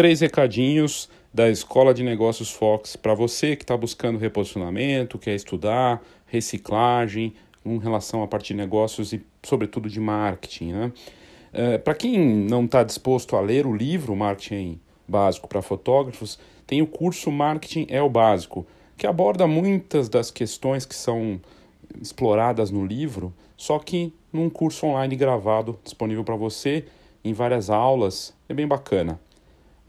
três recadinhos da Escola de Negócios Fox para você que está buscando reposicionamento, quer estudar, reciclagem, em relação à parte de negócios e, sobretudo, de marketing. Né? É, para quem não está disposto a ler o livro Marketing Básico para Fotógrafos, tem o curso Marketing é o Básico, que aborda muitas das questões que são exploradas no livro, só que num curso online gravado disponível para você em várias aulas. É bem bacana.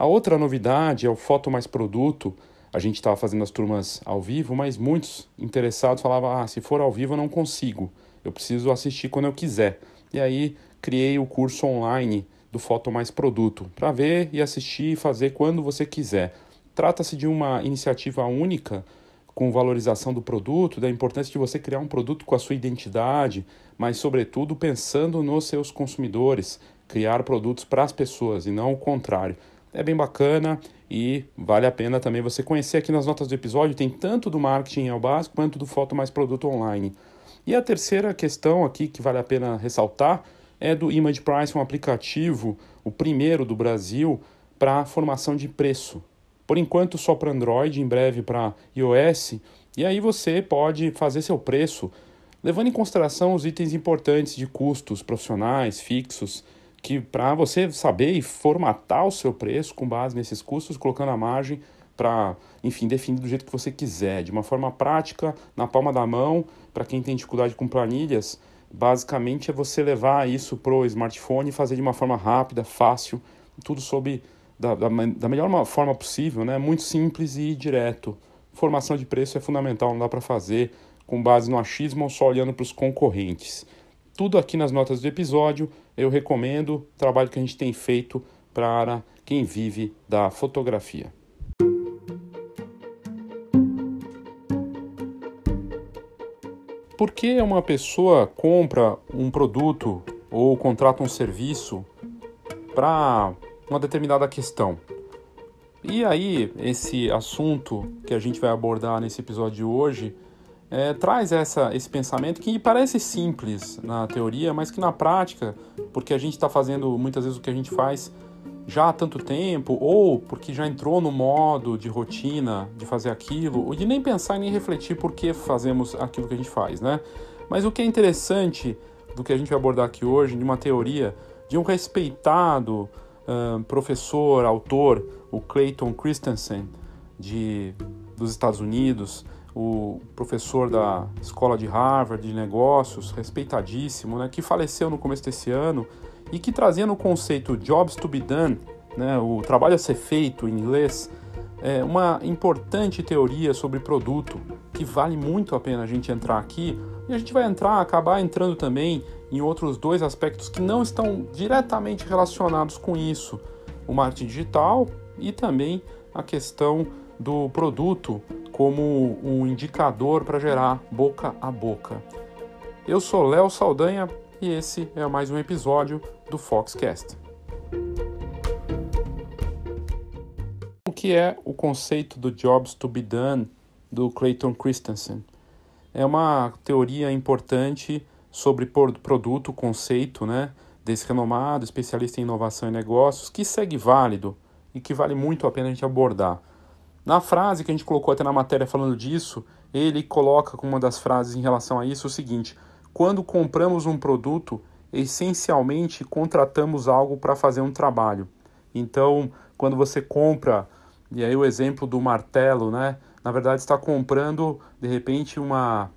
A outra novidade é o Foto Mais Produto. A gente estava fazendo as turmas ao vivo, mas muitos interessados falavam: ah, se for ao vivo eu não consigo, eu preciso assistir quando eu quiser. E aí criei o curso online do Foto Mais Produto para ver e assistir e fazer quando você quiser. Trata-se de uma iniciativa única com valorização do produto, da importância de você criar um produto com a sua identidade, mas, sobretudo, pensando nos seus consumidores, criar produtos para as pessoas e não o contrário. É bem bacana e vale a pena também você conhecer aqui nas notas do episódio, tem tanto do marketing ao básico quanto do foto mais produto online. E a terceira questão aqui que vale a pena ressaltar é do Image Price, um aplicativo, o primeiro do Brasil, para formação de preço. Por enquanto só para Android, em breve para iOS, e aí você pode fazer seu preço levando em consideração os itens importantes de custos profissionais, fixos, que para você saber e formatar o seu preço com base nesses custos, colocando a margem para, enfim, definir do jeito que você quiser, de uma forma prática, na palma da mão, para quem tem dificuldade com planilhas, basicamente é você levar isso para o smartphone e fazer de uma forma rápida, fácil, tudo sob da, da, da melhor forma possível, né? muito simples e direto. Formação de preço é fundamental, não dá para fazer com base no achismo ou só olhando para os concorrentes. Tudo aqui nas notas do episódio, eu recomendo o trabalho que a gente tem feito para quem vive da fotografia. Por que uma pessoa compra um produto ou contrata um serviço para uma determinada questão? E aí, esse assunto que a gente vai abordar nesse episódio de hoje é, traz essa, esse pensamento que parece simples na teoria, mas que na prática, porque a gente está fazendo muitas vezes o que a gente faz já há tanto tempo, ou porque já entrou no modo de rotina de fazer aquilo, ou de nem pensar nem refletir por que fazemos aquilo que a gente faz, né? Mas o que é interessante do que a gente vai abordar aqui hoje, de uma teoria de um respeitado uh, professor, autor, o Clayton Christensen, de, dos Estados Unidos, o professor da escola de Harvard de negócios, respeitadíssimo, né, que faleceu no começo desse ano e que trazia no conceito jobs to be done, né, o trabalho a ser feito em inglês, é uma importante teoria sobre produto que vale muito a pena a gente entrar aqui. E a gente vai entrar, acabar entrando também em outros dois aspectos que não estão diretamente relacionados com isso, o marketing digital e também a questão do produto como um indicador para gerar boca a boca. Eu sou Léo Saldanha e esse é mais um episódio do Foxcast. O que é o conceito do Jobs to be Done do Clayton Christensen? É uma teoria importante sobre produto, conceito, né, desse renomado especialista em inovação e negócios, que segue válido e que vale muito a pena a gente abordar. Na frase que a gente colocou até na matéria falando disso, ele coloca como uma das frases em relação a isso o seguinte: quando compramos um produto, essencialmente contratamos algo para fazer um trabalho. Então, quando você compra, e aí o exemplo do martelo, né? Na verdade, está comprando de repente uma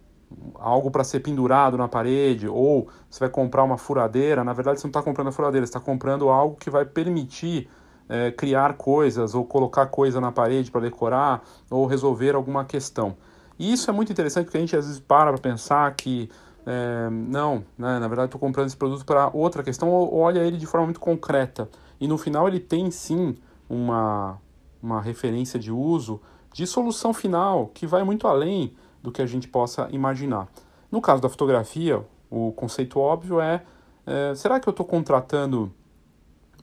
algo para ser pendurado na parede, ou você vai comprar uma furadeira. Na verdade, você não está comprando a furadeira, você está comprando algo que vai permitir é, criar coisas ou colocar coisa na parede para decorar ou resolver alguma questão. E isso é muito interessante porque a gente às vezes para para pensar que é, não, né, na verdade estou comprando esse produto para outra questão ou olha ele de forma muito concreta. E no final ele tem sim uma, uma referência de uso de solução final que vai muito além do que a gente possa imaginar. No caso da fotografia, o conceito óbvio é, é será que eu estou contratando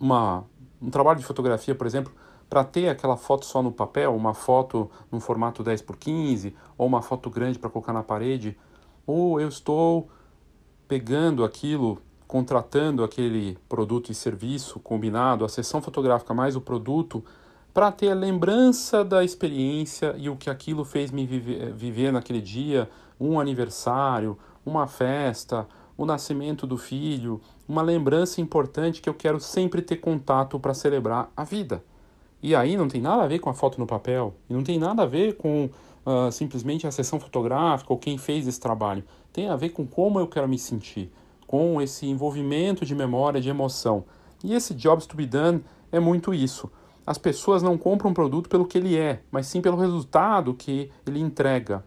uma, um trabalho de fotografia, por exemplo, para ter aquela foto só no papel, uma foto no formato 10 por 15 ou uma foto grande para colocar na parede, ou eu estou pegando aquilo, contratando aquele produto e serviço combinado, a sessão fotográfica mais o produto, para ter a lembrança da experiência e o que aquilo fez me viver, viver naquele dia, um aniversário, uma festa, o nascimento do filho, uma lembrança importante que eu quero sempre ter contato para celebrar a vida. E aí não tem nada a ver com a foto no papel, e não tem nada a ver com uh, simplesmente a sessão fotográfica ou quem fez esse trabalho. Tem a ver com como eu quero me sentir, com esse envolvimento de memória, de emoção. E esse Jobs to be Done é muito isso. As pessoas não compram um produto pelo que ele é, mas sim pelo resultado que ele entrega.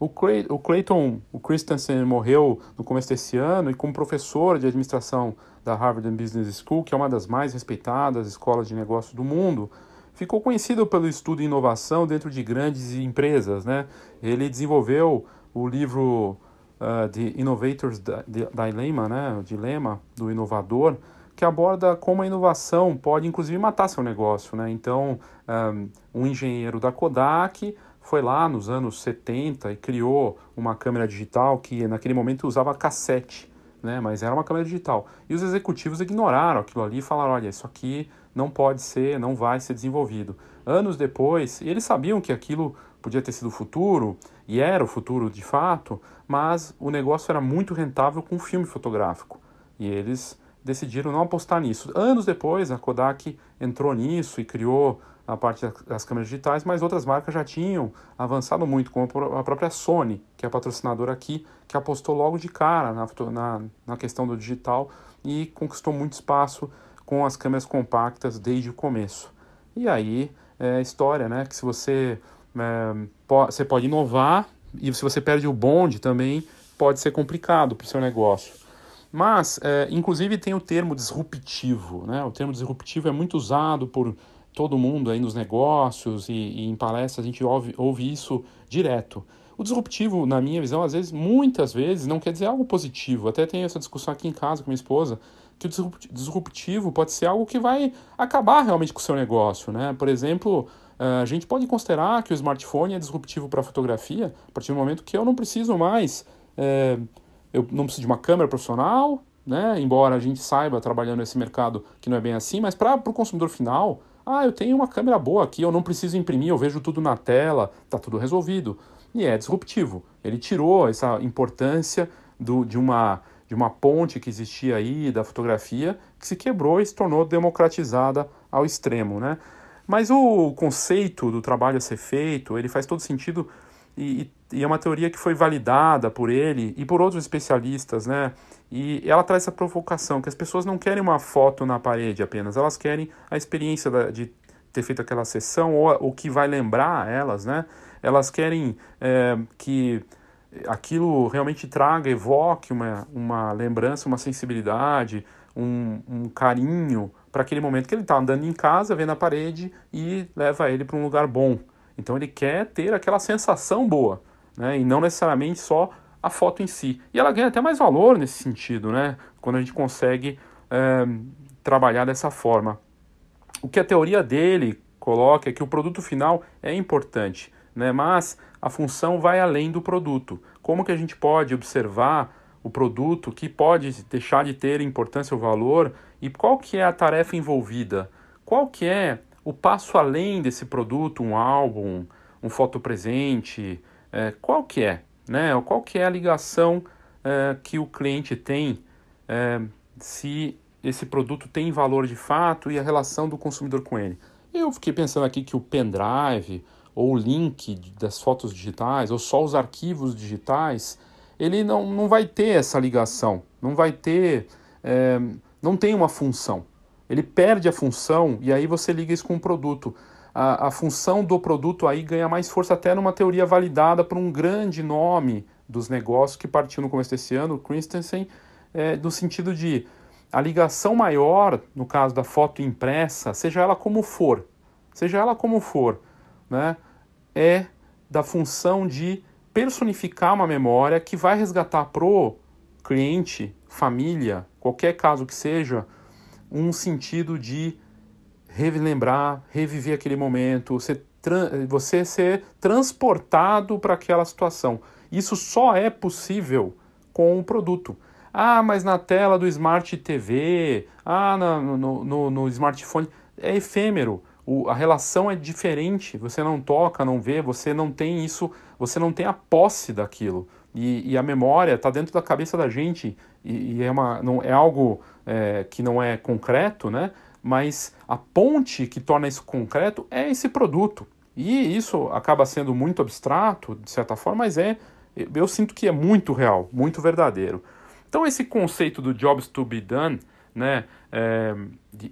O, Clay, o Clayton, o Christensen morreu no começo desse ano e como professor de administração da Harvard Business School, que é uma das mais respeitadas escolas de negócios do mundo, ficou conhecido pelo estudo e inovação dentro de grandes empresas. Né? Ele desenvolveu o livro uh, The Innovator's Dilemma, né? o dilema do inovador, que aborda como a inovação pode inclusive matar seu negócio. Né? Então, um, um engenheiro da Kodak foi lá nos anos 70 e criou uma câmera digital que naquele momento usava cassete, né? mas era uma câmera digital. E os executivos ignoraram aquilo ali e falaram: olha, isso aqui não pode ser, não vai ser desenvolvido. Anos depois, eles sabiam que aquilo podia ter sido o futuro, e era o futuro de fato, mas o negócio era muito rentável com filme fotográfico. E eles decidiram não apostar nisso. Anos depois, a Kodak entrou nisso e criou a parte das câmeras digitais, mas outras marcas já tinham avançado muito, como a própria Sony, que é a patrocinadora aqui, que apostou logo de cara na, na, na questão do digital e conquistou muito espaço com as câmeras compactas desde o começo. E aí é história, né? Que se você, é, po você pode inovar e se você perde o bonde também pode ser complicado para o seu negócio. Mas, é, inclusive, tem o termo disruptivo. Né? O termo disruptivo é muito usado por todo mundo aí nos negócios e, e em palestras, a gente ouve, ouve isso direto. O disruptivo, na minha visão, às vezes, muitas vezes, não quer dizer algo positivo. Até tenho essa discussão aqui em casa com minha esposa, que o disruptivo pode ser algo que vai acabar realmente com o seu negócio, né? Por exemplo, eh, a gente pode considerar que o smartphone é disruptivo para a fotografia a partir do momento que eu não preciso mais, é, eu não preciso de uma câmera profissional, né? Embora a gente saiba trabalhando nesse mercado que não é bem assim, mas para o consumidor final, ah, eu tenho uma câmera boa aqui, eu não preciso imprimir, eu vejo tudo na tela, está tudo resolvido. E é disruptivo. Ele tirou essa importância do, de, uma, de uma ponte que existia aí da fotografia, que se quebrou e se tornou democratizada ao extremo, né? Mas o conceito do trabalho a ser feito, ele faz todo sentido e, e, é uma teoria que foi validada por ele e por outros especialistas, né? E ela traz essa provocação, que as pessoas não querem uma foto na parede apenas, elas querem a experiência da, de ter feito aquela sessão ou o que vai lembrar elas, né? Elas querem é, que aquilo realmente traga, evoque uma, uma lembrança, uma sensibilidade, um, um carinho para aquele momento que ele está andando em casa, vendo a parede e leva ele para um lugar bom. Então ele quer ter aquela sensação boa, né? E não necessariamente só a foto em si. E ela ganha até mais valor nesse sentido, né? Quando a gente consegue é, trabalhar dessa forma. O que a teoria dele coloca é que o produto final é importante, né? Mas a função vai além do produto. Como que a gente pode observar o produto que pode deixar de ter importância ou valor e qual que é a tarefa envolvida? Qual que é o passo além desse produto, um álbum, um fotopresente, é, qual que é? Né? Qual que é a ligação é, que o cliente tem é, se esse produto tem valor de fato e a relação do consumidor com ele? Eu fiquei pensando aqui que o pendrive ou o link das fotos digitais ou só os arquivos digitais, ele não, não vai ter essa ligação, não vai ter, é, não tem uma função. Ele perde a função e aí você liga isso com o produto. A, a função do produto aí ganha mais força até numa teoria validada por um grande nome dos negócios que partiu no começo desse ano, o Christensen, é, no sentido de a ligação maior, no caso da foto impressa, seja ela como for, seja ela como for, né, é da função de personificar uma memória que vai resgatar pro cliente, família, qualquer caso que seja, um sentido de relembrar, reviver aquele momento, ser você ser transportado para aquela situação. Isso só é possível com o produto. Ah, mas na tela do Smart TV, ah, no, no, no, no smartphone, é efêmero. o, a relação é diferente. Você não toca, não vê, você não tem isso, você não tem a posse daquilo. E, e a memória está dentro da cabeça da gente e, e, é, uma, não, é algo é, que não é concreto, né? Mas a ponte que torna isso concreto é esse produto. E isso acaba sendo muito abstrato, de certa forma, mas é, eu sinto que é muito real, muito verdadeiro. Então esse conceito do jobs to be done, né, é,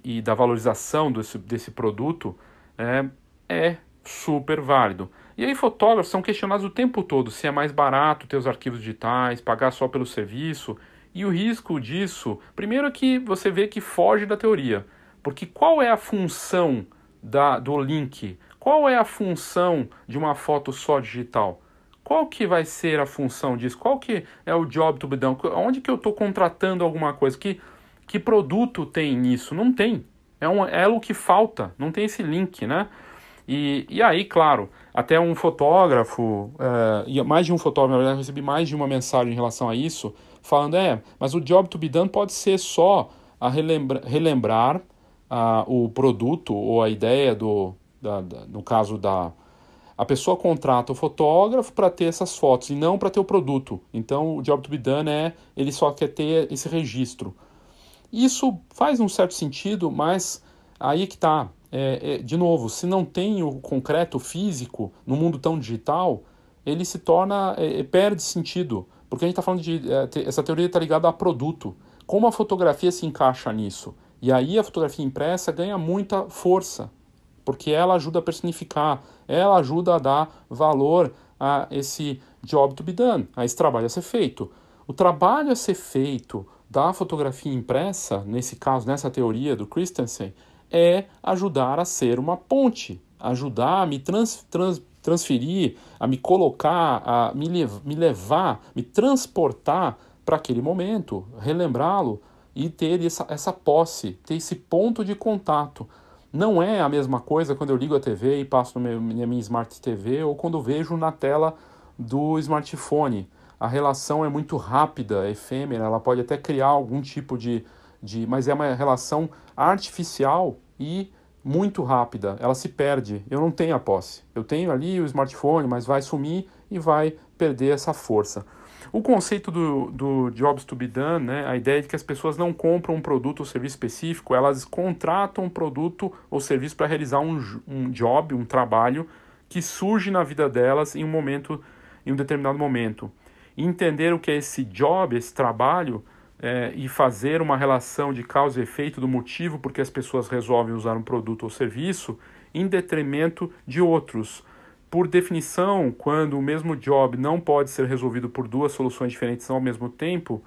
e da valorização desse, desse produto é, é super válido. E aí fotógrafos são questionados o tempo todo se é mais barato ter os arquivos digitais, pagar só pelo serviço. E o risco disso, primeiro é que você vê que foge da teoria. Porque qual é a função da, do link? Qual é a função de uma foto só digital? Qual que vai ser a função disso? Qual que é o job to be done? Onde que eu estou contratando alguma coisa? Que, que produto tem nisso? Não tem. É um elo que falta, não tem esse link, né? E, e aí, claro, até um fotógrafo, uh, mais de um fotógrafo, na verdade, eu recebi mais de uma mensagem em relação a isso, falando, é, mas o job to be done pode ser só a relembra relembrar uh, o produto ou a ideia do, da, da, no caso da, a pessoa contrata o fotógrafo para ter essas fotos e não para ter o produto. Então, o job to be done é ele só quer ter esse registro. Isso faz um certo sentido, mas aí que está. É, é, de novo, se não tem o concreto físico no mundo tão digital, ele se torna é, é perde sentido, porque a gente está falando de é, essa teoria está ligada a produto. Como a fotografia se encaixa nisso? E aí a fotografia impressa ganha muita força, porque ela ajuda a personificar, ela ajuda a dar valor a esse job to be done, a esse trabalho a ser feito. O trabalho a ser feito da fotografia impressa, nesse caso, nessa teoria do Christensen, é ajudar a ser uma ponte, ajudar a me trans, trans, transferir, a me colocar, a me, lev me levar, me transportar para aquele momento, relembrá-lo e ter essa, essa posse, ter esse ponto de contato. Não é a mesma coisa quando eu ligo a TV e passo na minha Smart TV ou quando vejo na tela do smartphone. A relação é muito rápida, efêmera, ela pode até criar algum tipo de, de. Mas é uma relação artificial e muito rápida, ela se perde. Eu não tenho a posse. Eu tenho ali o smartphone, mas vai sumir e vai perder essa força. O conceito do, do jobs to be done, né, a ideia de que as pessoas não compram um produto ou serviço específico, elas contratam um produto ou serviço para realizar um, um job, um trabalho que surge na vida delas em um momento, em um determinado momento. Entender o que é esse job, esse trabalho, é, e fazer uma relação de causa e efeito do motivo porque as pessoas resolvem usar um produto ou serviço em detrimento de outros por definição, quando o mesmo job não pode ser resolvido por duas soluções diferentes ao mesmo tempo,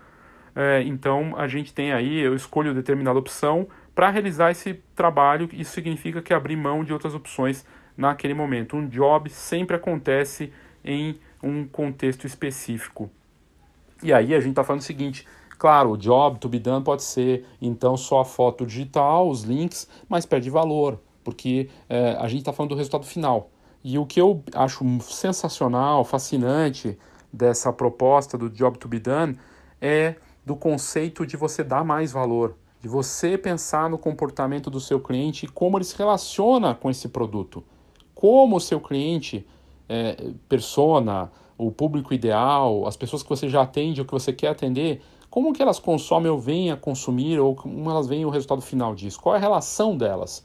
é, então a gente tem aí, eu escolho determinada opção para realizar esse trabalho, isso significa que abrir mão de outras opções naquele momento. Um job sempre acontece em um contexto específico. E aí a gente está falando o seguinte, claro, o job to be done pode ser então só a foto digital, os links, mas perde valor, porque é, a gente está falando do resultado final. E o que eu acho sensacional, fascinante dessa proposta do Job to be Done é do conceito de você dar mais valor, de você pensar no comportamento do seu cliente e como ele se relaciona com esse produto. Como o seu cliente, é, persona, o público ideal, as pessoas que você já atende ou que você quer atender, como que elas consomem ou vêm a consumir ou como elas veem o resultado final disso? Qual é a relação delas?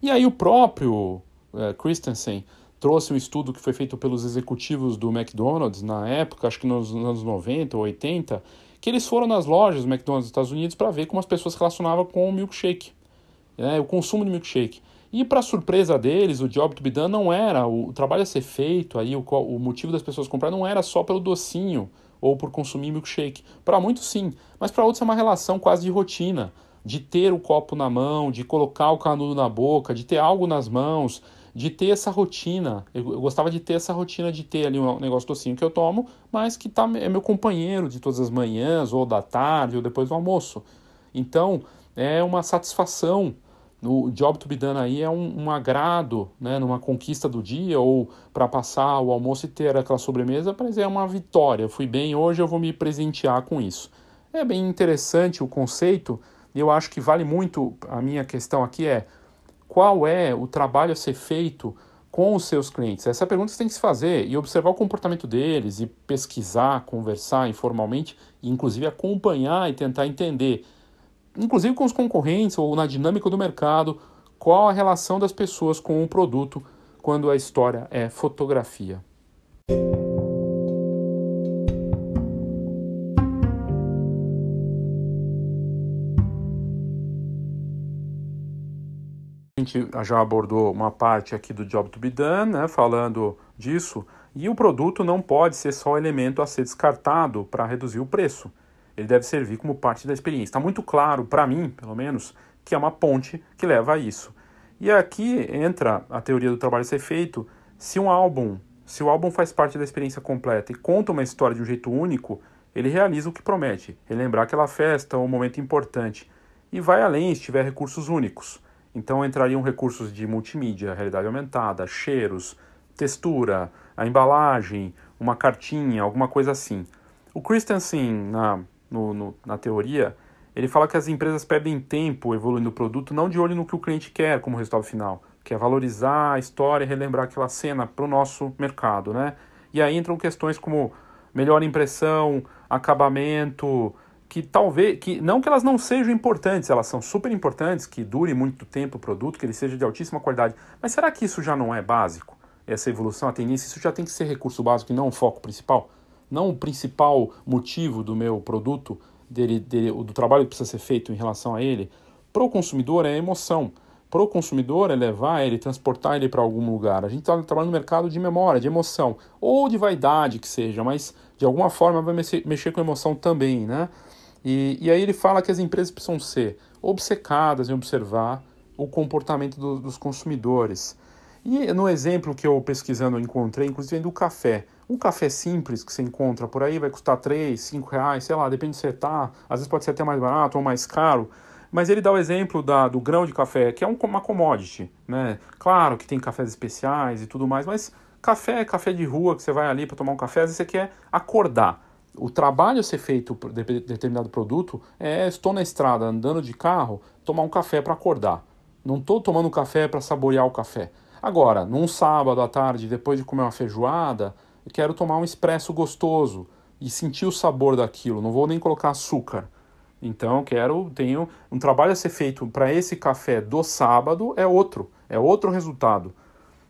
E aí o próprio é, Christensen trouxe um estudo que foi feito pelos executivos do McDonald's na época, acho que nos anos 90 ou 80, que eles foram nas lojas do McDonald's dos Estados Unidos para ver como as pessoas relacionavam com o milkshake, né, o consumo de milkshake. E para surpresa deles, o job to be done não era o trabalho a ser feito, aí o, o motivo das pessoas comprar não era só pelo docinho ou por consumir milkshake. Para muitos sim, mas para outros é uma relação quase de rotina, de ter o copo na mão, de colocar o canudo na boca, de ter algo nas mãos, de ter essa rotina. Eu, eu, gostava de ter essa rotina de ter ali um negócio docinho que eu tomo, mas que tá, é meu companheiro de todas as manhãs, ou da tarde, ou depois do almoço. Então, é uma satisfação. O job to be done aí é um, um agrado, né, numa conquista do dia, ou para passar o almoço e ter aquela sobremesa, mas é uma vitória. Eu fui bem hoje, eu vou me presentear com isso. É bem interessante o conceito, e eu acho que vale muito. A minha questão aqui é qual é o trabalho a ser feito com os seus clientes? Essa é pergunta você tem que se fazer e observar o comportamento deles e pesquisar, conversar informalmente, inclusive acompanhar e tentar entender, inclusive com os concorrentes ou na dinâmica do mercado, qual a relação das pessoas com o produto quando a história é fotografia. A gente já abordou uma parte aqui do Job to be Done, né, falando disso, e o produto não pode ser só elemento a ser descartado para reduzir o preço. Ele deve servir como parte da experiência. Está muito claro, para mim, pelo menos, que é uma ponte que leva a isso. E aqui entra a teoria do trabalho ser feito. Se um álbum, se o álbum faz parte da experiência completa e conta uma história de um jeito único, ele realiza o que promete, relembrar aquela festa ou um momento importante. E vai além se tiver recursos únicos. Então entrariam recursos de multimídia, realidade aumentada, cheiros, textura, a embalagem, uma cartinha, alguma coisa assim. O Christensen, na, no, no, na teoria, ele fala que as empresas perdem tempo evoluindo o produto, não de olho no que o cliente quer como resultado final, que é valorizar a história e relembrar aquela cena para o nosso mercado. Né? E aí entram questões como melhor impressão, acabamento, que talvez, que não que elas não sejam importantes, elas são super importantes, que dure muito tempo o produto, que ele seja de altíssima qualidade, mas será que isso já não é básico? Essa evolução, a tendência, isso já tem que ser recurso básico e não o foco principal? Não o principal motivo do meu produto, dele, dele, do trabalho que precisa ser feito em relação a ele? Para o consumidor é emoção. Para o consumidor é levar ele, transportar ele para algum lugar. A gente está trabalhando no mercado de memória, de emoção, ou de vaidade que seja, mas de alguma forma vai mexer, mexer com emoção também, né? E, e aí ele fala que as empresas precisam ser obcecadas em observar o comportamento do, dos consumidores. E no exemplo que eu pesquisando encontrei, inclusive do café. Um café simples que você encontra por aí vai custar 3, 5 reais, sei lá, depende de você tá. Às vezes pode ser até mais barato ou mais caro. Mas ele dá o exemplo da, do grão de café, que é um, uma commodity. Né? Claro que tem cafés especiais e tudo mais, mas café é café de rua que você vai ali para tomar um café, às vezes você quer acordar o trabalho a ser feito por determinado produto é estou na estrada andando de carro, tomar um café para acordar. Não estou tomando café para saborear o café. Agora, num sábado à tarde, depois de comer uma feijoada, eu quero tomar um expresso gostoso e sentir o sabor daquilo. Não vou nem colocar açúcar. Então, eu quero, tenho um trabalho a ser feito para esse café do sábado é outro, é outro resultado.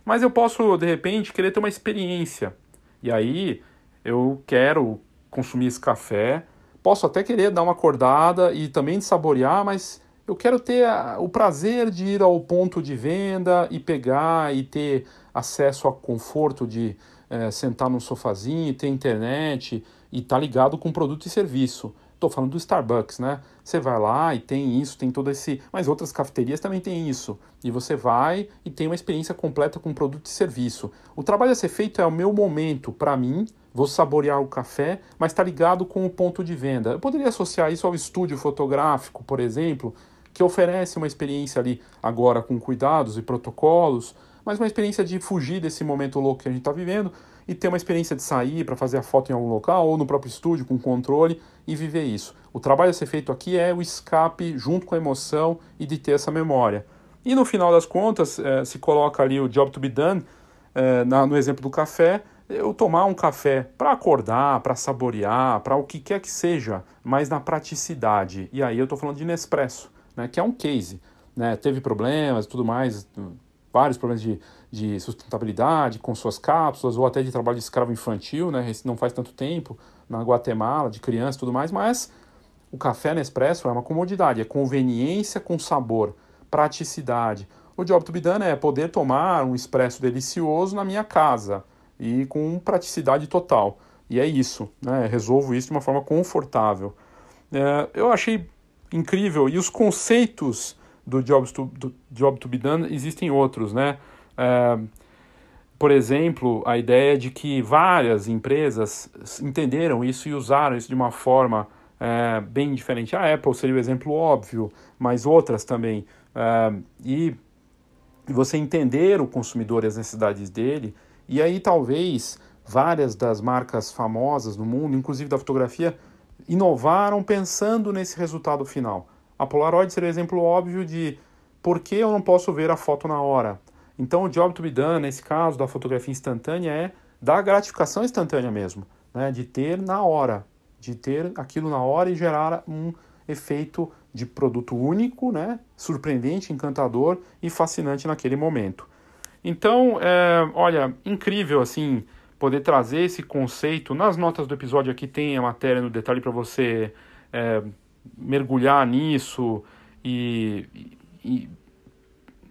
Mas eu posso, de repente, querer ter uma experiência. E aí eu quero consumir esse café. Posso até querer dar uma acordada e também saborear, mas eu quero ter a, o prazer de ir ao ponto de venda e pegar e ter acesso a conforto de é, sentar num sofazinho, ter internet e estar tá ligado com produto e serviço. Estou falando do Starbucks, né? Você vai lá e tem isso, tem todo esse. Mas outras cafeterias também tem isso. E você vai e tem uma experiência completa com produto e serviço. O trabalho a ser feito é o meu momento para mim vou saborear o café, mas está ligado com o ponto de venda. Eu poderia associar isso ao estúdio fotográfico, por exemplo, que oferece uma experiência ali agora com cuidados e protocolos, mas uma experiência de fugir desse momento louco que a gente está vivendo e ter uma experiência de sair para fazer a foto em algum local ou no próprio estúdio com controle e viver isso. O trabalho a ser feito aqui é o escape junto com a emoção e de ter essa memória. E no final das contas, eh, se coloca ali o job to be done, eh, na, no exemplo do café, eu tomar um café para acordar, para saborear, para o que quer que seja, mas na praticidade. E aí eu estou falando de Nespresso, né, que é um case. Né, teve problemas tudo mais, vários problemas de, de sustentabilidade com suas cápsulas, ou até de trabalho de escravo infantil, né, não faz tanto tempo, na Guatemala, de criança tudo mais, mas o café Nespresso é uma comodidade, é conveniência com sabor, praticidade. O job to be done é poder tomar um expresso delicioso na minha casa, e com praticidade total. E é isso, né? Resolvo isso de uma forma confortável. É, eu achei incrível e os conceitos do Job to, do job to be done existem outros, né? É, por exemplo, a ideia de que várias empresas entenderam isso e usaram isso de uma forma é, bem diferente. A Apple seria o exemplo óbvio, mas outras também. É, e você entender o consumidor e as necessidades dele e aí talvez várias das marcas famosas no mundo, inclusive da fotografia, inovaram pensando nesse resultado final. A Polaroid seria exemplo óbvio de por que eu não posso ver a foto na hora? Então, o job to be done, nesse caso da fotografia instantânea, é da gratificação instantânea mesmo, né? de ter na hora, de ter aquilo na hora e gerar um efeito de produto único, né? surpreendente, encantador e fascinante naquele momento. Então, é, olha, incrível assim poder trazer esse conceito. Nas notas do episódio aqui tem a matéria no detalhe para você é, mergulhar nisso e, e,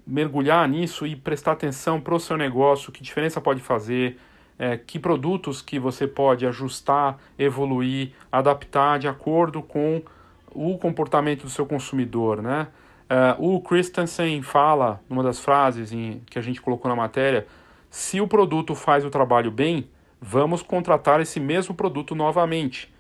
mergulhar nisso e prestar atenção para o seu negócio, que diferença pode fazer, é, que produtos que você pode ajustar, evoluir, adaptar de acordo com o comportamento do seu consumidor, né? Uh, o Christensen fala, numa das frases em, que a gente colocou na matéria, se o produto faz o trabalho bem, vamos contratar esse mesmo produto novamente.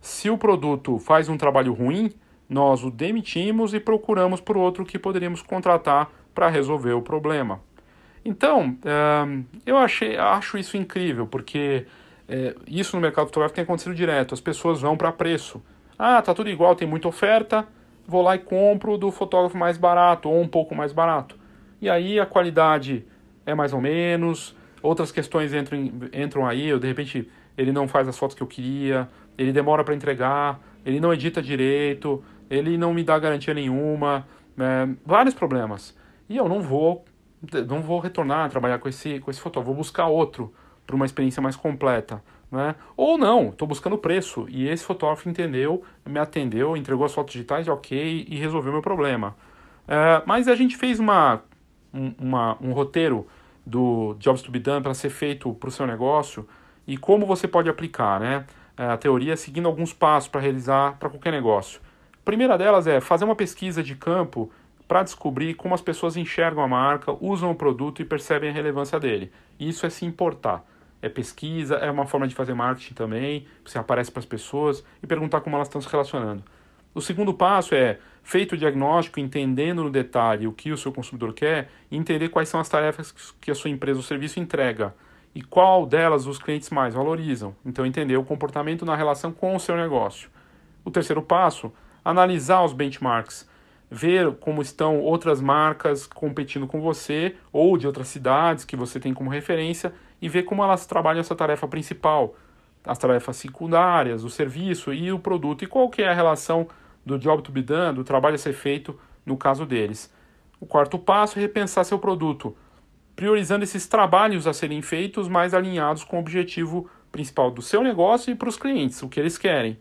Se o produto faz um trabalho ruim, nós o demitimos e procuramos por outro que poderíamos contratar para resolver o problema. Então, uh, eu achei, acho isso incrível, porque uh, isso no mercado fotográfico tem acontecido direto. As pessoas vão para preço. Ah, tá tudo igual, tem muita oferta, vou lá e compro do fotógrafo mais barato ou um pouco mais barato. E aí a qualidade é mais ou menos, outras questões entram, entram aí, ou de repente ele não faz as fotos que eu queria, ele demora para entregar, ele não edita direito, ele não me dá garantia nenhuma, né? vários problemas. E eu não vou não vou retornar a trabalhar com esse, com esse fotógrafo, vou buscar outro para uma experiência mais completa. Né? Ou não, estou buscando preço e esse fotógrafo entendeu, me atendeu, entregou as fotos digitais, ok, e resolveu meu problema. É, mas a gente fez uma, um, uma, um roteiro do Jobs to be Done para ser feito para o seu negócio e como você pode aplicar né? É, a teoria seguindo alguns passos para realizar para qualquer negócio. A primeira delas é fazer uma pesquisa de campo para descobrir como as pessoas enxergam a marca, usam o produto e percebem a relevância dele. Isso é se importar é pesquisa, é uma forma de fazer marketing também, você aparece para as pessoas e perguntar como elas estão se relacionando. O segundo passo é, feito o diagnóstico, entendendo no detalhe o que o seu consumidor quer, entender quais são as tarefas que a sua empresa ou serviço entrega e qual delas os clientes mais valorizam. Então, entender o comportamento na relação com o seu negócio. O terceiro passo, analisar os benchmarks, ver como estão outras marcas competindo com você ou de outras cidades que você tem como referência e ver como elas trabalham essa tarefa principal, as tarefas secundárias, o serviço e o produto, e qual que é a relação do job to be done, do trabalho a ser feito no caso deles. O quarto passo é repensar seu produto, priorizando esses trabalhos a serem feitos mais alinhados com o objetivo principal do seu negócio e para os clientes, o que eles querem.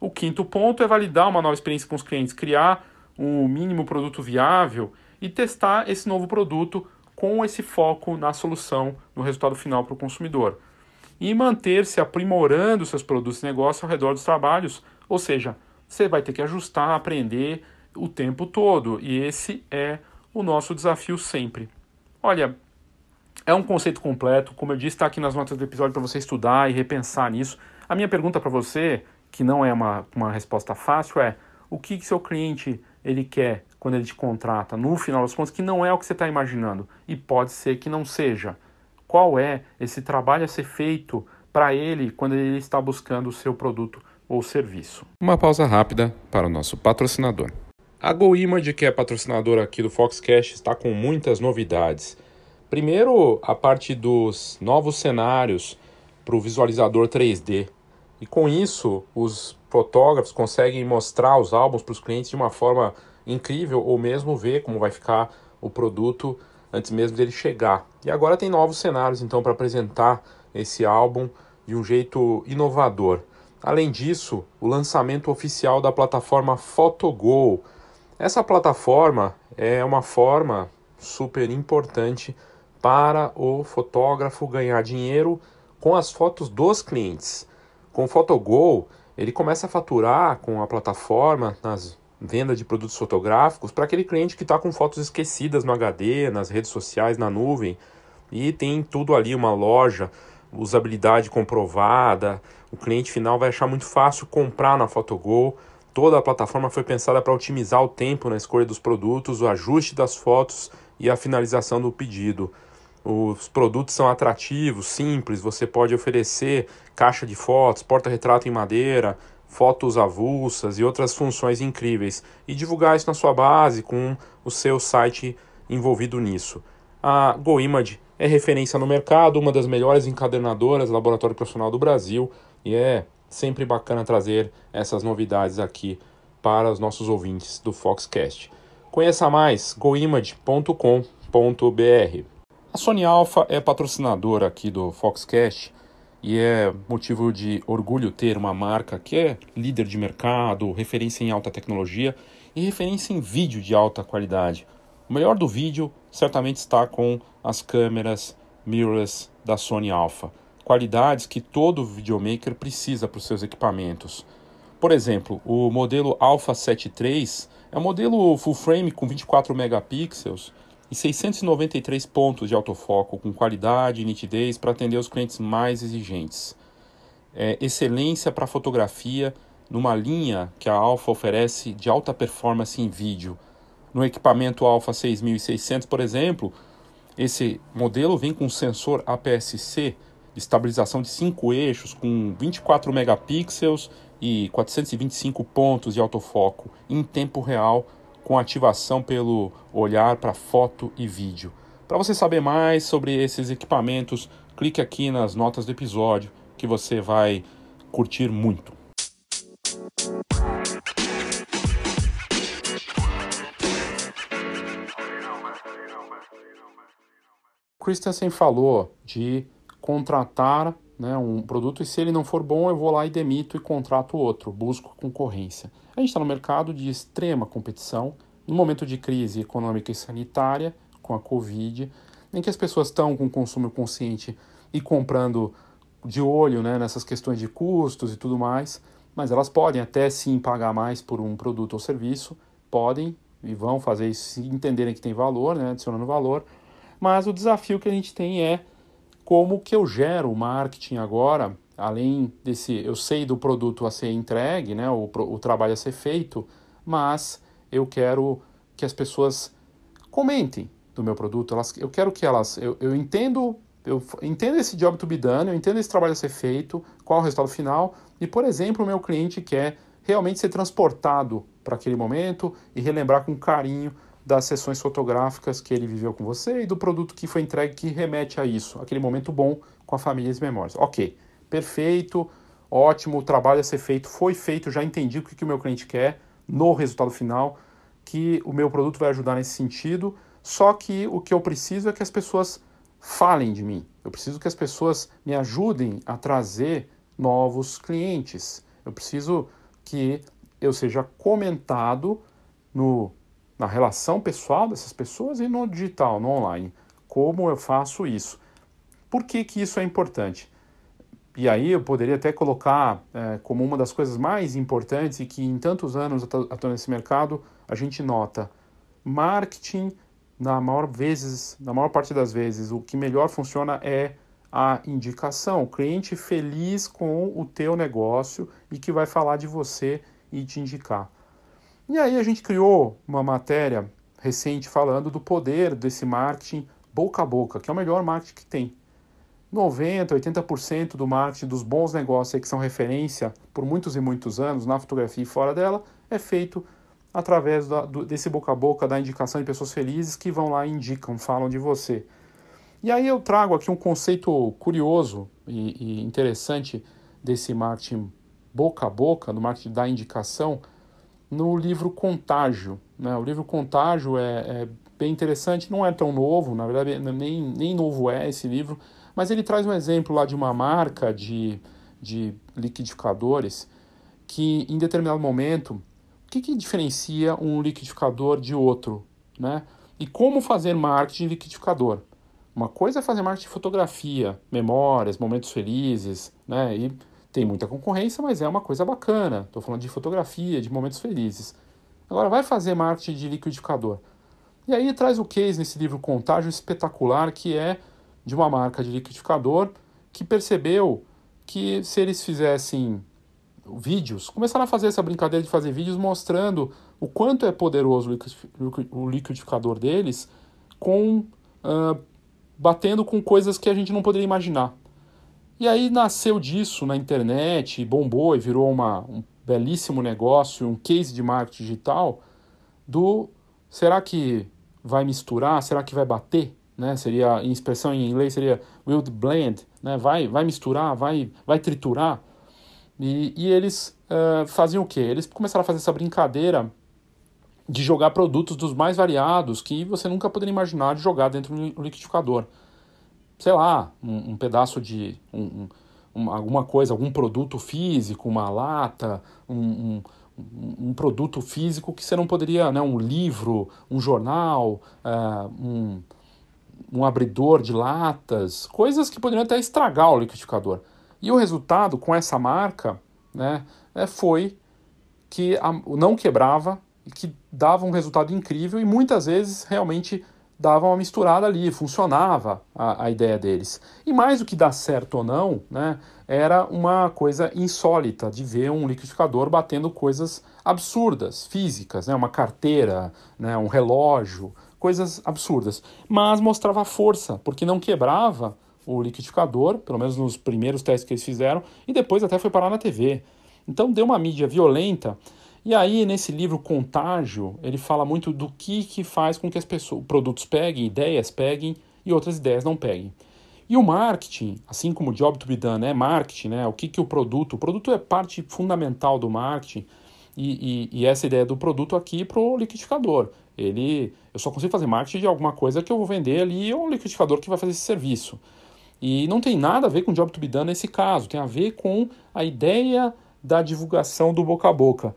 O quinto ponto é validar uma nova experiência com os clientes, criar um mínimo produto viável e testar esse novo produto com esse foco na solução, no resultado final para o consumidor. E manter-se aprimorando seus produtos e negócios ao redor dos trabalhos, ou seja, você vai ter que ajustar, aprender o tempo todo, e esse é o nosso desafio sempre. Olha, é um conceito completo, como eu disse, está aqui nas notas do episódio para você estudar e repensar nisso. A minha pergunta para você, que não é uma, uma resposta fácil, é o que, que seu cliente ele quer quando ele te contrata, no final das contas, que não é o que você está imaginando. E pode ser que não seja. Qual é esse trabalho a ser feito para ele quando ele está buscando o seu produto ou serviço? Uma pausa rápida para o nosso patrocinador. A GoImage, que é patrocinadora aqui do Foxcast, está com muitas novidades. Primeiro, a parte dos novos cenários para o visualizador 3D. E com isso, os fotógrafos conseguem mostrar os álbuns para os clientes de uma forma incrível ou mesmo ver como vai ficar o produto antes mesmo dele chegar. E agora tem novos cenários então para apresentar esse álbum de um jeito inovador. Além disso, o lançamento oficial da plataforma PhotoGo. Essa plataforma é uma forma super importante para o fotógrafo ganhar dinheiro com as fotos dos clientes. Com o PhotoGo, ele começa a faturar com a plataforma nas venda de produtos fotográficos para aquele cliente que está com fotos esquecidas no HD, nas redes sociais, na nuvem, e tem tudo ali, uma loja, usabilidade comprovada, o cliente final vai achar muito fácil comprar na PhotoGo. Toda a plataforma foi pensada para otimizar o tempo na escolha dos produtos, o ajuste das fotos e a finalização do pedido. Os produtos são atrativos, simples, você pode oferecer caixa de fotos, porta-retrato em madeira, fotos avulsas e outras funções incríveis e divulgar isso na sua base com o seu site envolvido nisso. A GoImage é referência no mercado, uma das melhores encadernadoras laboratório profissional do Brasil e é sempre bacana trazer essas novidades aqui para os nossos ouvintes do Foxcast. Conheça mais goimage.com.br. A Sony Alpha é patrocinadora aqui do Foxcast e é motivo de orgulho ter uma marca que é líder de mercado, referência em alta tecnologia e referência em vídeo de alta qualidade. O melhor do vídeo certamente está com as câmeras mirrorless da Sony Alpha, qualidades que todo videomaker precisa para os seus equipamentos. Por exemplo, o modelo Alpha 7 III é um modelo full frame com 24 megapixels e 693 pontos de autofoco com qualidade e nitidez para atender os clientes mais exigentes. É, excelência para fotografia numa linha que a Alpha oferece de alta performance em vídeo. No equipamento Alpha 6600, por exemplo, esse modelo vem com sensor APS-C estabilização de 5 eixos com 24 megapixels e 425 pontos de autofoco em tempo real com ativação pelo olhar para foto e vídeo. Para você saber mais sobre esses equipamentos, clique aqui nas notas do episódio que você vai curtir muito. Christensen falou de contratar né, um produto e se ele não for bom, eu vou lá e demito e contrato outro, busco concorrência. A gente está no mercado de extrema competição, no momento de crise econômica e sanitária, com a Covid, em que as pessoas estão com consumo consciente e comprando de olho né, nessas questões de custos e tudo mais, mas elas podem até sim pagar mais por um produto ou serviço, podem e vão fazer isso se entenderem que tem valor, né, adicionando valor, mas o desafio que a gente tem é como que eu gero o marketing agora, além desse, eu sei do produto a ser entregue, né, o, o trabalho a ser feito, mas eu quero que as pessoas comentem do meu produto, elas, eu quero que elas, eu, eu entendo, eu entendo esse job to be done, eu entendo esse trabalho a ser feito, qual é o resultado final, e por exemplo, o meu cliente quer realmente ser transportado para aquele momento e relembrar com carinho das sessões fotográficas que ele viveu com você e do produto que foi entregue que remete a isso, aquele momento bom com a família e as memórias. Ok, perfeito, ótimo, o trabalho a ser feito foi feito, já entendi o que, que o meu cliente quer no resultado final, que o meu produto vai ajudar nesse sentido, só que o que eu preciso é que as pessoas falem de mim. Eu preciso que as pessoas me ajudem a trazer novos clientes. Eu preciso que eu seja comentado no na relação pessoal dessas pessoas e no digital, no online. Como eu faço isso? Por que, que isso é importante? E aí eu poderia até colocar é, como uma das coisas mais importantes e que em tantos anos atuando nesse mercado a gente nota marketing na maior vezes, na maior parte das vezes, o que melhor funciona é a indicação, o cliente feliz com o teu negócio e que vai falar de você e te indicar. E aí a gente criou uma matéria recente falando do poder desse marketing boca a boca, que é o melhor marketing que tem. 90, 80% do marketing dos bons negócios que são referência por muitos e muitos anos na fotografia e fora dela é feito através da, do, desse boca a boca, da indicação de pessoas felizes que vão lá e indicam, falam de você. E aí eu trago aqui um conceito curioso e, e interessante desse marketing boca a boca, do marketing da indicação, no livro Contágio. Né? O livro Contágio é, é, bem interessante, não é tão novo, na verdade nem, nem novo é esse livro, mas ele traz um exemplo lá de uma marca de, de liquidificadores que em determinado momento, o que, que diferencia um liquidificador de outro? Né? E como fazer marketing de liquidificador? Uma coisa é fazer marketing de fotografia, memórias, momentos felizes, né? E tem muita concorrência, mas é uma coisa bacana. Estou falando de fotografia, de momentos felizes. Agora, vai fazer marketing de liquidificador. E aí traz o case nesse livro Contágio Espetacular, que é de uma marca de liquidificador que percebeu que se eles fizessem vídeos, começaram a fazer essa brincadeira de fazer vídeos mostrando o quanto é poderoso o liquidificador deles, com uh, batendo com coisas que a gente não poderia imaginar. E aí nasceu disso na internet, bombou e virou uma, um belíssimo negócio, um case de marketing digital, do será que vai misturar, será que vai bater? Né? Seria, em expressão em inglês, seria will blend, né? vai, vai misturar, vai, vai triturar. E, e eles uh, faziam o quê? Eles começaram a fazer essa brincadeira de jogar produtos dos mais variados que você nunca poderia imaginar de jogar dentro do liquidificador. Sei lá, um, um pedaço de um, um, alguma coisa, algum produto físico, uma lata, um, um, produto físico que você não poderia, né, um livro, um jornal, uh, um, um abridor de latas, coisas que poderiam até estragar o liquidificador. E o resultado com essa marca né, é, foi que não quebrava que dava um resultado incrível e muitas vezes realmente dava uma misturada ali, funcionava a, a ideia deles. E mais do que dar certo ou não, né, era uma coisa insólita de ver um liquidificador batendo coisas absurdas, físicas, né, uma carteira, né, um relógio, coisas absurdas. Mas mostrava força, porque não quebrava o liquidificador, pelo menos nos primeiros testes que eles fizeram, e depois até foi parar na TV. Então deu uma mídia violenta e aí, nesse livro Contágio, ele fala muito do que, que faz com que as pessoas, produtos peguem, ideias peguem e outras ideias não peguem. E o marketing, assim como o job to be done é marketing, né? O que, que o produto. O produto é parte fundamental do marketing. E, e, e essa ideia do produto aqui para o liquidificador. Ele, eu só consigo fazer marketing de alguma coisa que eu vou vender ali ou um liquidificador que vai fazer esse serviço. E não tem nada a ver com job to be done nesse caso, tem a ver com a ideia da divulgação do boca a boca.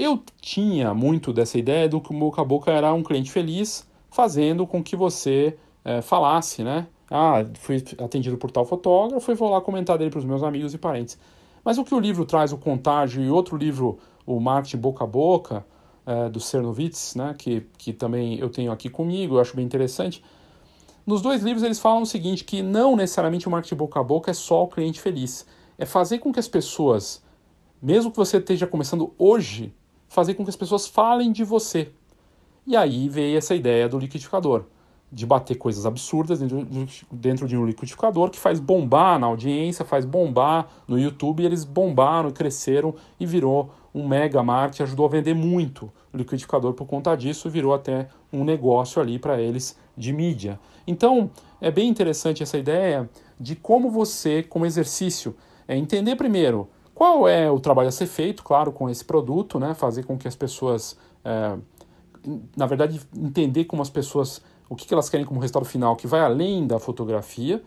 Eu tinha muito dessa ideia do que o boca a boca era um cliente feliz, fazendo com que você é, falasse, né? Ah, fui atendido por tal fotógrafo e vou lá comentar dele para os meus amigos e parentes. Mas o que o livro traz, o Contágio, e outro livro, o Marketing Boca a Boca, é, do Cernovitz, né, que, que também eu tenho aqui comigo, eu acho bem interessante. Nos dois livros eles falam o seguinte, que não necessariamente o marketing boca a boca é só o cliente feliz. É fazer com que as pessoas, mesmo que você esteja começando hoje, fazer com que as pessoas falem de você. E aí veio essa ideia do liquidificador, de bater coisas absurdas dentro, de um liquidificador que faz bombar na audiência, faz bombar no YouTube, e eles bombaram, cresceram e virou um mega marketing, ajudou a vender muito o liquidificador por conta disso, virou até um negócio ali para eles de mídia. Então, é bem interessante essa ideia de como você, como exercício, é entender primeiro qual é o trabalho a ser feito, claro, com esse produto, né? Fazer com que as pessoas, é, na verdade, entender como as pessoas, o que, elas querem como resultado final, que vai além da fotografia.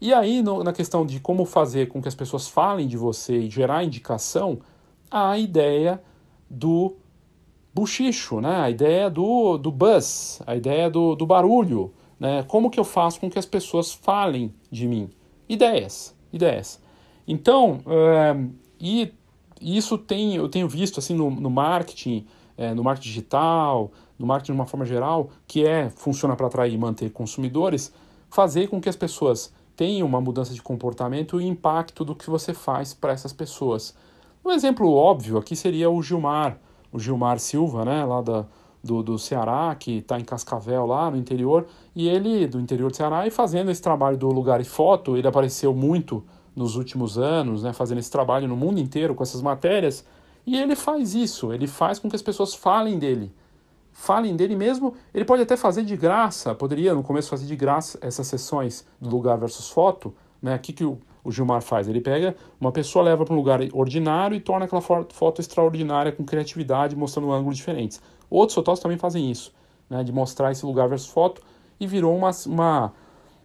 E aí, no, na questão de como fazer com que as pessoas falem de você e gerar indicação, a ideia do buchicho, né? a ideia do, do buzz, a ideia do, do barulho. Né? Como que eu faço com que as pessoas falem de mim? Ideias, ideias. Então, é, e isso tem, eu tenho visto assim no, no marketing, é, no marketing digital, no marketing de uma forma geral, que é funciona para atrair e manter consumidores, fazer com que as pessoas tenham uma mudança de comportamento e impacto do que você faz para essas pessoas. Um exemplo óbvio aqui seria o Gilmar, o Gilmar Silva, né, lá da, do, do Ceará, que está em Cascavel, lá no interior, e ele, do interior do Ceará, e fazendo esse trabalho do Lugar e Foto, ele apareceu muito nos últimos anos, né, fazendo esse trabalho no mundo inteiro com essas matérias, e ele faz isso, ele faz com que as pessoas falem dele. Falem dele mesmo, ele pode até fazer de graça, poderia no começo fazer de graça essas sessões do lugar versus foto, né? O que, que o, o Gilmar faz? Ele pega uma pessoa, leva para um lugar ordinário e torna aquela foto extraordinária com criatividade, mostrando ângulos diferentes. Outros fotógrafos também fazem isso, né? De mostrar esse lugar versus foto e virou uma, uma,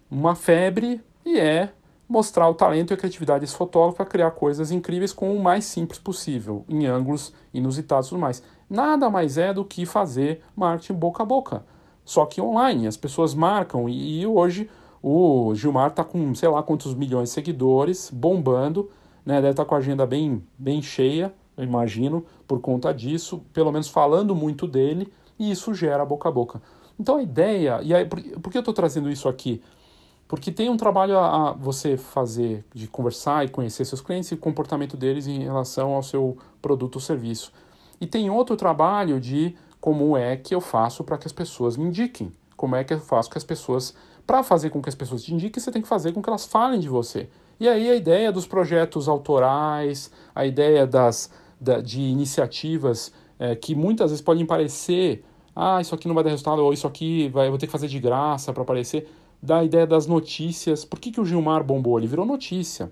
uma febre e é mostrar o talento e a criatividade desse fotógrafo para criar coisas incríveis com o mais simples possível, em ângulos inusitados e tudo mais. Nada mais é do que fazer marketing boca a boca, só que online. As pessoas marcam e, e hoje o Gilmar está com sei lá quantos milhões de seguidores, bombando, né? deve estar tá com a agenda bem, bem cheia, eu imagino, por conta disso, pelo menos falando muito dele, e isso gera boca a boca. Então a ideia, e aí, por, por que eu estou trazendo isso aqui? Porque tem um trabalho a, a você fazer de conversar e conhecer seus clientes e o comportamento deles em relação ao seu produto ou serviço. E tem outro trabalho de como é que eu faço para que as pessoas me indiquem. Como é que eu faço que as pessoas. Para fazer com que as pessoas te indiquem, você tem que fazer com que elas falem de você. E aí a ideia dos projetos autorais, a ideia das, de iniciativas é, que muitas vezes podem parecer, ah, isso aqui não vai dar resultado, ou isso aqui vai, eu vou ter que fazer de graça para aparecer, da ideia das notícias. Por que, que o Gilmar bombou? Ele virou notícia.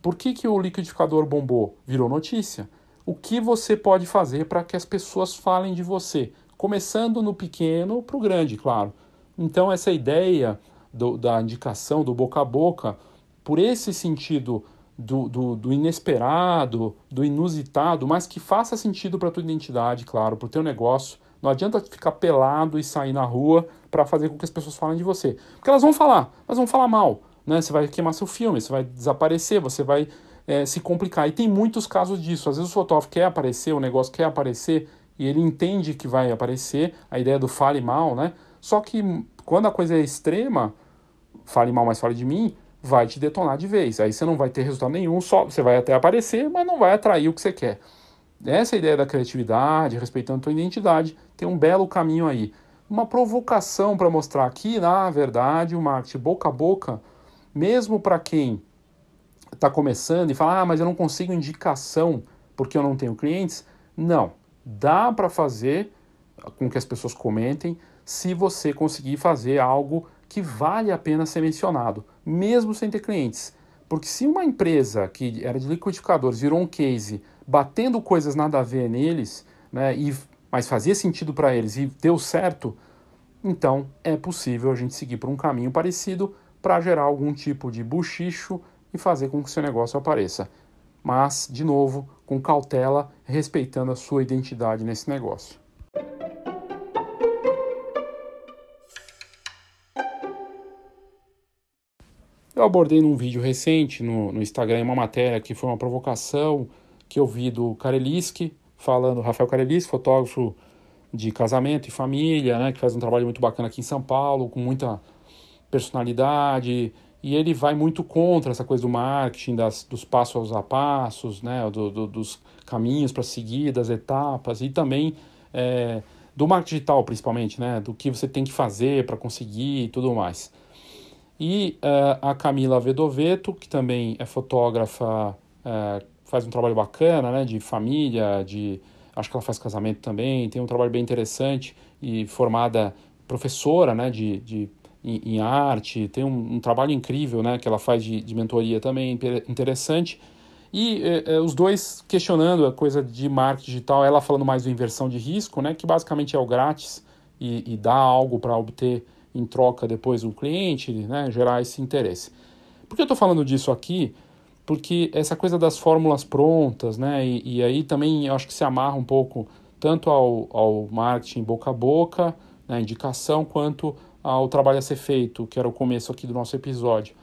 Por que, que o liquidificador bombou? Virou notícia. O que você pode fazer para que as pessoas falem de você? Começando no pequeno para o grande, claro. Então, essa ideia do, da indicação do boca a boca, por esse sentido do, do, do inesperado, do inusitado, mas que faça sentido para a tua identidade, claro, para o teu negócio. Não adianta ficar pelado e sair na rua para fazer com que as pessoas falem de você. Porque elas vão falar, elas vão falar mal. Né? Você vai queimar seu filme, você vai desaparecer, você vai é, se complicar. E tem muitos casos disso. Às vezes o fotógrafo quer aparecer, o negócio quer aparecer, e ele entende que vai aparecer, a ideia do fale mal, né? Só que quando a coisa é extrema, fale mal, mas fale de mim, vai te detonar de vez. Aí você não vai ter resultado nenhum, só você vai até aparecer, mas não vai atrair o que você quer. Essa ideia da criatividade, respeitando a tua identidade, tem um belo caminho aí. Uma provocação para mostrar que, na verdade, o marketing boca a boca, mesmo para quem está começando e fala, ah, mas eu não consigo indicação porque eu não tenho clientes, não. Dá para fazer com que as pessoas comentem, se você conseguir fazer algo que vale a pena ser mencionado, mesmo sem ter clientes. Porque se uma empresa que era de liquidificadores virou um case batendo coisas nada a ver neles, né, e, mas fazia sentido para eles e deu certo, então é possível a gente seguir por um caminho parecido para gerar algum tipo de buchicho e fazer com que seu negócio apareça. Mas, de novo, com cautela, respeitando a sua identidade nesse negócio. Eu abordei num vídeo recente no, no Instagram uma matéria que foi uma provocação que eu vi do Kareliski, falando, Rafael Kareliski, fotógrafo de casamento e família, né, que faz um trabalho muito bacana aqui em São Paulo, com muita personalidade, e ele vai muito contra essa coisa do marketing, das, dos passos a passos, né, do, do, dos caminhos para seguir, das etapas, e também é, do marketing digital, principalmente, né, do que você tem que fazer para conseguir e tudo mais. E uh, a Camila Vedoveto, que também é fotógrafa, uh, faz um trabalho bacana, né, de família, de acho que ela faz casamento também, tem um trabalho bem interessante e formada professora, né, de, de em, em arte, tem um, um, trabalho incrível, né, que ela faz de, de mentoria também interessante. E eh, os dois questionando a coisa de marketing digital, ela falando mais de inversão de risco, né, que basicamente é o grátis e, e dá algo para obter em troca depois um cliente, né, gerar esse interesse. Por que eu estou falando disso aqui? Porque essa coisa das fórmulas prontas, né, e, e, aí também eu acho que se amarra um pouco tanto ao, ao marketing boca a boca, né, indicação, quanto ao trabalho a ser feito, que era o começo aqui do nosso episódio.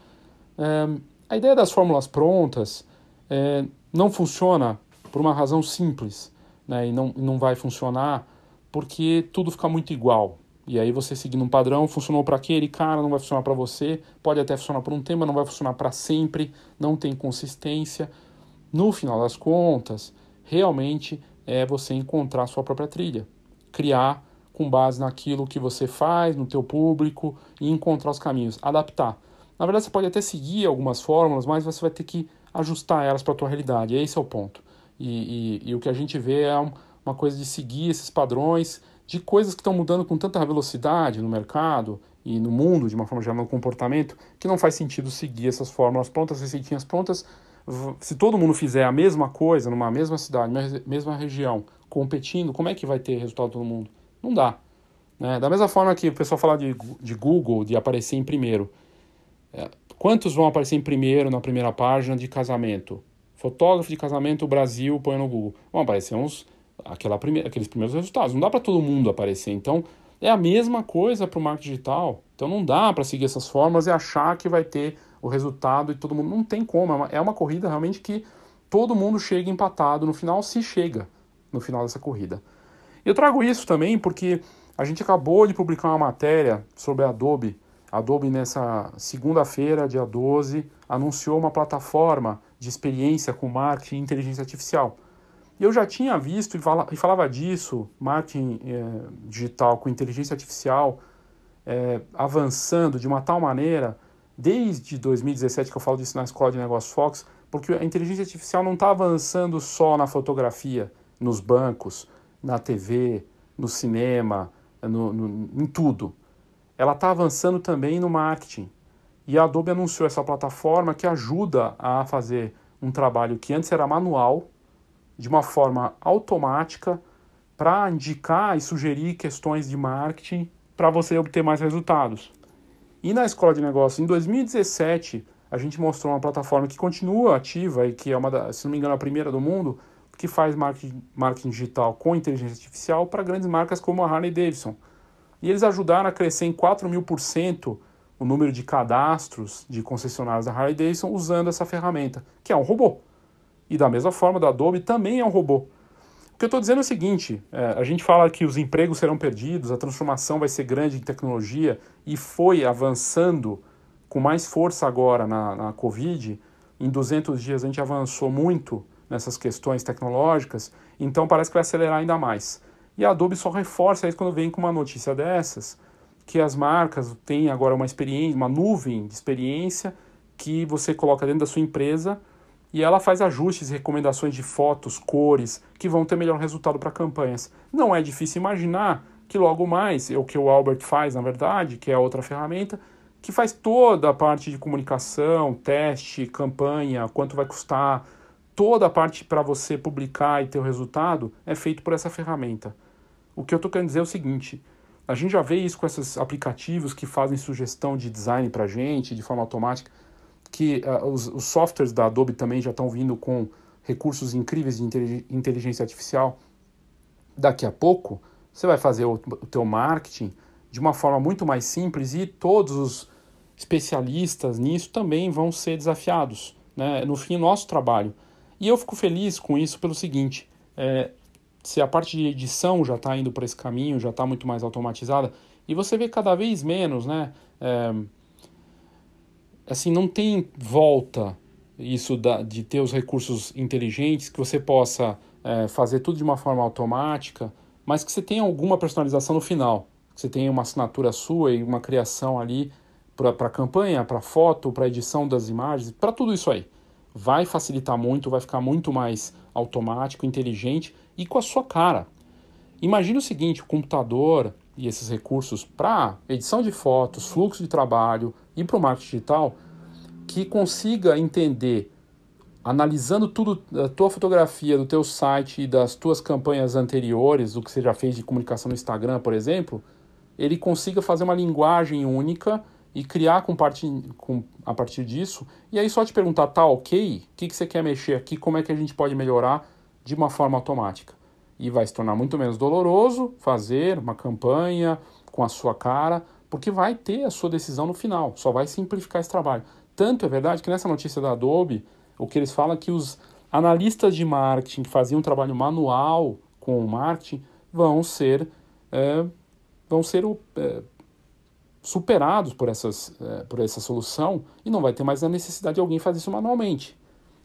É, a ideia das fórmulas prontas é, não funciona por uma razão simples, né, e não, não vai funcionar porque tudo fica muito igual. E aí você seguindo um padrão, funcionou para aquele cara, não vai funcionar para você, pode até funcionar por um tempo, não vai funcionar para sempre, não tem consistência. No final das contas, realmente é você encontrar a sua própria trilha, criar com base naquilo que você faz, no teu público e encontrar os caminhos, adaptar. Na verdade, você pode até seguir algumas fórmulas, mas você vai ter que ajustar elas para a tua realidade. Esse é o ponto. E, e, e o que a gente vê é uma coisa de seguir esses padrões de coisas que estão mudando com tanta velocidade no mercado e no mundo, de uma forma geral, no comportamento, que não faz sentido seguir essas fórmulas prontas, receitinhas prontas. Se todo mundo fizer a mesma coisa numa mesma cidade, mesma região, competindo, como é que vai ter resultado todo mundo? Não dá. Né? Da mesma forma que o pessoal fala de, de Google, de aparecer em primeiro. É, quantos vão aparecer em primeiro na primeira página de casamento? Fotógrafo de casamento Brasil põe no Google. Vão aparecer uns aquela primeira, aqueles primeiros resultados. Não dá para todo mundo aparecer. Então, é a mesma coisa para o marketing digital. Então, não dá para seguir essas formas e achar que vai ter o resultado e todo mundo. Não tem como. É uma, é uma corrida realmente que todo mundo chega empatado no final, se chega no final dessa corrida. Eu trago isso também porque a gente acabou de publicar uma matéria sobre a Adobe. A Adobe, nessa segunda-feira, dia 12, anunciou uma plataforma de experiência com marketing e inteligência artificial. E eu já tinha visto e, fala, falava disso, marketing é, digital com inteligência artificial é, avançando de uma tal maneira, desde 2017 que eu falo disso na Escola de Negócios Fox, porque a inteligência artificial não está avançando só na fotografia, nos bancos, na TV, no cinema, no, no, em tudo. Ela está avançando também no marketing. E a Adobe anunciou essa plataforma que ajuda a fazer um trabalho que antes era manual, de uma forma automática, para indicar e sugerir questões de marketing para você obter mais resultados. E na escola de negócios, em 2017, a gente mostrou uma plataforma que continua ativa e que é uma, da, se não me engano, a primeira do mundo, que faz marketing, marketing digital com inteligência artificial para grandes marcas como a Harley Davidson. E eles ajudaram a crescer em 4 mil por cento o número de cadastros de concessionários da Harley Davidson usando essa ferramenta, que é um robô. E da mesma forma, da Adobe também é um robô. O que eu estou dizendo é o seguinte: é, a gente fala que os empregos serão perdidos, a transformação vai ser grande em tecnologia e foi avançando com mais força agora na, na Covid. Em 200 dias a gente avançou muito nessas questões tecnológicas, então parece que vai acelerar ainda mais. E a Adobe só reforça isso quando vem com uma notícia dessas, que as marcas têm agora uma experiência, uma nuvem de experiência que você coloca dentro da sua empresa e ela faz ajustes recomendações de fotos, cores, que vão ter melhor resultado para campanhas. Não é difícil imaginar que logo mais, é o que o Albert faz, na verdade, que é outra ferramenta, que faz toda a parte de comunicação, teste, campanha, quanto vai custar, toda a parte para você publicar e ter o resultado é feito por essa ferramenta. O que eu estou querendo dizer é o seguinte: a gente já vê isso com esses aplicativos que fazem sugestão de design para gente de forma automática, que uh, os, os, softwares da Adobe também já estão vindo com recursos incríveis de inteligência artificial. Daqui a pouco, você vai fazer o, o teu marketing de uma forma muito mais simples e todos os especialistas nisso também vão ser desafiados. Né? No fim, nosso trabalho e eu fico feliz com isso pelo seguinte: é, se a parte de edição já está indo por esse caminho, já está muito mais automatizada, e você vê cada vez menos, né? É, assim, não tem volta isso da, de ter os recursos inteligentes, que você possa é, fazer tudo de uma forma automática, mas que você tenha alguma personalização no final. Que você tenha uma assinatura sua e uma criação ali para a campanha, para foto, para edição das imagens, para tudo isso aí vai facilitar muito, vai ficar muito mais automático, inteligente e com a sua cara. Imagine o seguinte: o computador e esses recursos para edição de fotos, fluxo de trabalho e para o marketing digital que consiga entender, analisando tudo da tua fotografia, do teu site e das tuas campanhas anteriores, do que você já fez de comunicação no Instagram, por exemplo, ele consiga fazer uma linguagem única e criar com parte, com, a partir disso. E aí só te perguntar, tá ok? O que, que você quer mexer aqui? Como é que a gente pode melhorar de uma forma automática? E vai se tornar muito menos doloroso fazer uma campanha com a sua cara, porque vai ter a sua decisão no final, só vai simplificar esse trabalho. Tanto é verdade que nessa notícia da Adobe, o que eles falam é que os analistas de marketing que faziam um trabalho manual com o marketing vão ser, é, vão ser é, superados por, essas, é, por essa solução e não vai ter mais a necessidade de alguém fazer isso manualmente.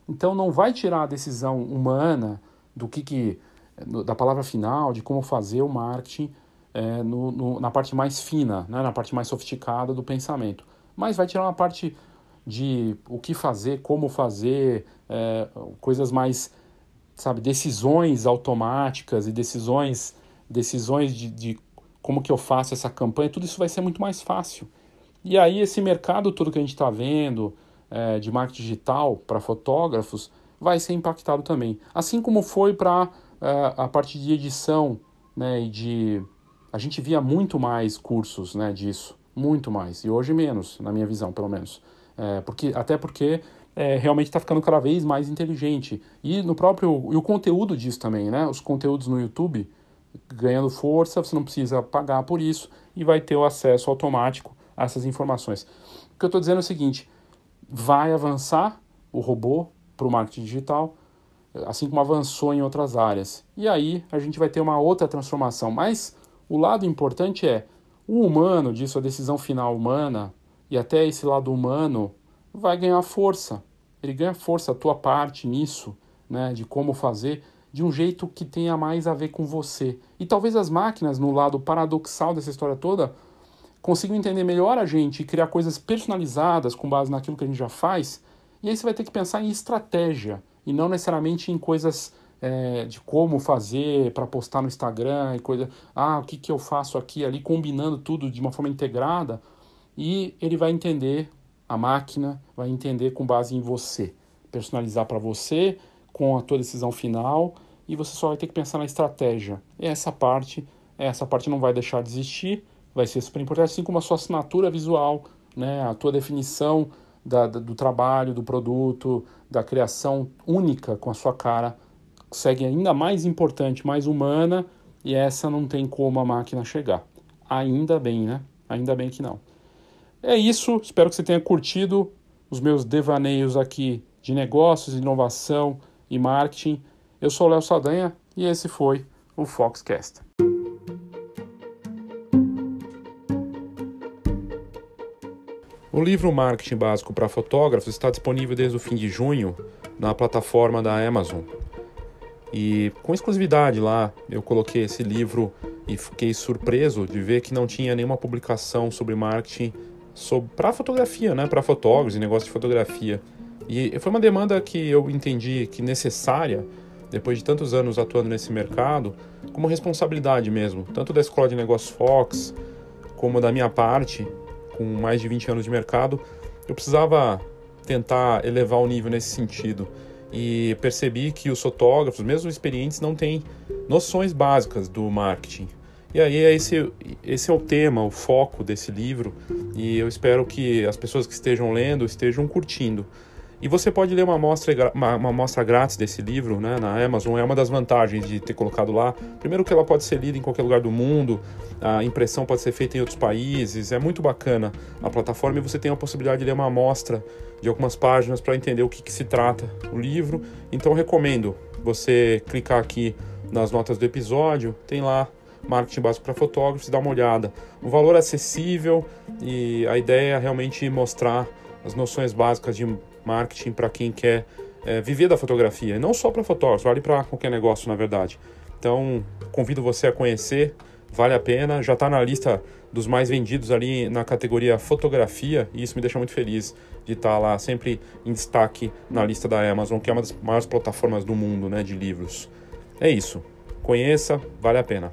Então não vai tirar a decisão humana do que, que da palavra final, de como fazer o marketing é, no, no, na parte mais fina, né, na parte mais sofisticada do pensamento. Mas vai tirar uma parte de o que fazer, como fazer, é, coisas mais, sabe, decisões automáticas e decisões, decisões de, de como que eu faço essa campanha, tudo isso vai ser muito mais fácil. E aí esse mercado todo que a gente está vendo é, de marketing digital para fotógrafos vai ser impactado também. Assim como foi para é, a parte de edição né, e de... A gente via muito mais cursos né, disso, muito mais, e hoje menos, na minha visão, pelo menos. É, porque, até porque é, realmente está ficando cada vez mais inteligente. E no próprio. E o conteúdo disso também, né? Os conteúdos no YouTube ganhando força, você não precisa pagar por isso e vai ter o acesso automático a essas informações. O que eu estou dizendo é o seguinte: vai avançar o robô para o marketing digital, assim como avançou em outras áreas. E aí a gente vai ter uma outra transformação. Mas o lado importante é o humano disso, a decisão final humana, e até esse lado humano vai ganhar força. Ele ganha força, a tua parte nisso, né, de como fazer de um jeito que tenha mais a ver com você. E talvez as máquinas, no lado paradoxal dessa história toda, consigam entender melhor a gente e criar coisas personalizadas com base naquilo que a gente já faz E aí você vai ter que pensar em estratégia e não necessariamente em coisas é, de como fazer para postar no Instagram e coisa. Ah, o que, que eu faço aqui ali, combinando tudo de uma forma integrada. E ele vai entender, a máquina vai entender com base em você. Personalizar para você, com a tua decisão final, e você só vai ter que pensar na estratégia. E essa parte, essa parte não vai deixar de existir, vai ser super importante, assim como a sua assinatura visual, né, a tua definição da, da, do trabalho, do produto, da criação única com a sua cara segue ainda mais importante, mais humana, e essa não tem como a máquina chegar. Ainda bem, né? Ainda bem que não. É isso, espero que você tenha curtido os meus devaneios aqui de negócios, inovação e marketing. Eu sou Léo Saldanha e esse foi o Foxcast. O livro Marketing Básico para Fotógrafos está disponível desde o fim de junho na plataforma da Amazon. E com exclusividade lá, eu coloquei esse livro e fiquei surpreso de ver que não tinha nenhuma publicação sobre marketing para fotografia, né, para fotógrafos e negócio de fotografia. E foi uma demanda que eu entendi que necessária depois de tantos anos atuando nesse mercado, como responsabilidade mesmo, tanto da Escola de Negócios Fox, como da minha parte, com mais de 20 anos de mercado, eu precisava tentar elevar o nível nesse sentido e percebi que os fotógrafos, mesmo experientes, não têm noções básicas do marketing. E aí esse, esse é o tema, o foco desse livro, e eu espero que as pessoas que estejam lendo estejam curtindo. E você pode ler uma amostra, uma, uma amostra grátis desse livro né, na Amazon, é uma das vantagens de ter colocado lá. Primeiro que ela pode ser lida em qualquer lugar do mundo, a impressão pode ser feita em outros países, é muito bacana a plataforma e você tem a possibilidade de ler uma amostra de algumas páginas para entender o que, que se trata o livro. Então recomendo você clicar aqui nas notas do episódio, tem lá marketing básico para fotógrafos, dá uma olhada. O valor é acessível e a ideia é realmente mostrar as noções básicas de marketing para quem quer é, viver da fotografia, e não só para fotógrafos, vale para qualquer negócio, na verdade. Então, convido você a conhecer, vale a pena, já está na lista dos mais vendidos ali na categoria fotografia, e isso me deixa muito feliz de estar tá lá sempre em destaque na lista da Amazon, que é uma das maiores plataformas do mundo né, de livros. É isso. Conheça, vale a pena.